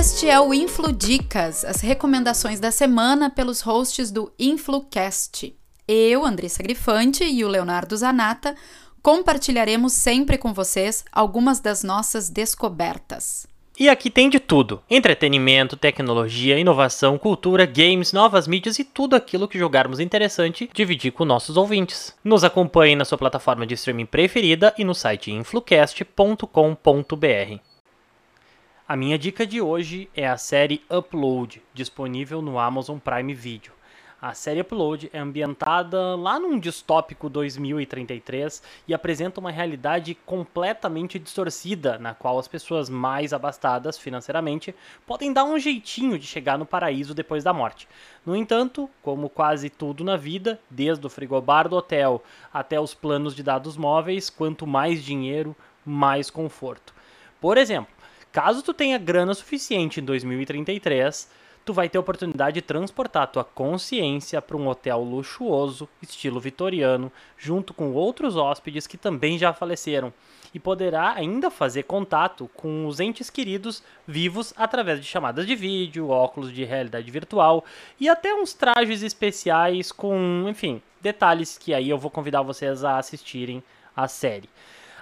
Este é o Influ Dicas, as recomendações da semana pelos hosts do InfluCast. Eu, Andressa Grifante e o Leonardo Zanata compartilharemos sempre com vocês algumas das nossas descobertas. E aqui tem de tudo: entretenimento, tecnologia, inovação, cultura, games, novas mídias e tudo aquilo que jogarmos interessante dividir com nossos ouvintes. Nos acompanhe na sua plataforma de streaming preferida e no site influcast.com.br. A minha dica de hoje é a série Upload, disponível no Amazon Prime Video. A série Upload é ambientada lá num distópico 2033 e apresenta uma realidade completamente distorcida, na qual as pessoas mais abastadas financeiramente podem dar um jeitinho de chegar no paraíso depois da morte. No entanto, como quase tudo na vida, desde o frigobar do hotel até os planos de dados móveis, quanto mais dinheiro, mais conforto. Por exemplo, Caso tu tenha grana suficiente em 2033, tu vai ter a oportunidade de transportar tua consciência para um hotel luxuoso, estilo vitoriano, junto com outros hóspedes que também já faleceram, e poderá ainda fazer contato com os entes queridos vivos através de chamadas de vídeo, óculos de realidade virtual e até uns trajes especiais com, enfim, detalhes que aí eu vou convidar vocês a assistirem a série.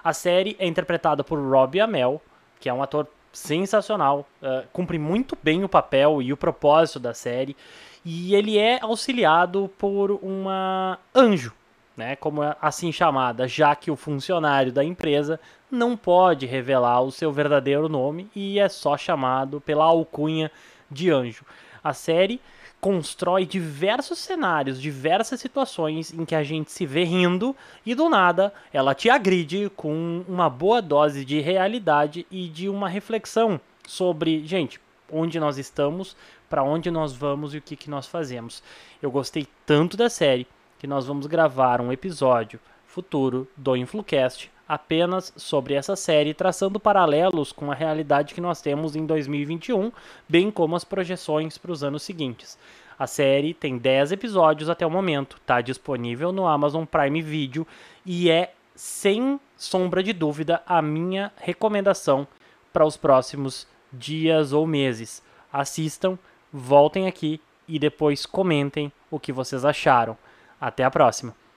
A série é interpretada por Robbie Amell, que é um ator sensacional, uh, cumpre muito bem o papel e o propósito da série, e ele é auxiliado por uma anjo, né, como é assim chamada, já que o funcionário da empresa não pode revelar o seu verdadeiro nome e é só chamado pela alcunha de anjo. A série constrói diversos cenários, diversas situações em que a gente se vê rindo e do nada ela te agride com uma boa dose de realidade e de uma reflexão sobre, gente, onde nós estamos, para onde nós vamos e o que, que nós fazemos. Eu gostei tanto da série que nós vamos gravar um episódio futuro do Influcast apenas sobre essa série, traçando paralelos com a realidade que nós temos em 2021, bem como as projeções para os anos seguintes. A série tem 10 episódios até o momento, está disponível no Amazon Prime Video e é, sem sombra de dúvida, a minha recomendação para os próximos dias ou meses. Assistam, voltem aqui e depois comentem o que vocês acharam. Até a próxima!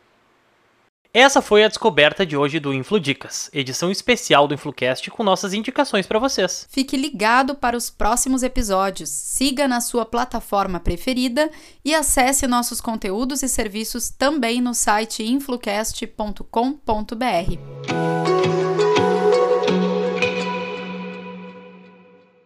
Essa foi a descoberta de hoje do InfluDicas, edição especial do InfluCast com nossas indicações para vocês. Fique ligado para os próximos episódios, siga na sua plataforma preferida e acesse nossos conteúdos e serviços também no site influcast.com.br.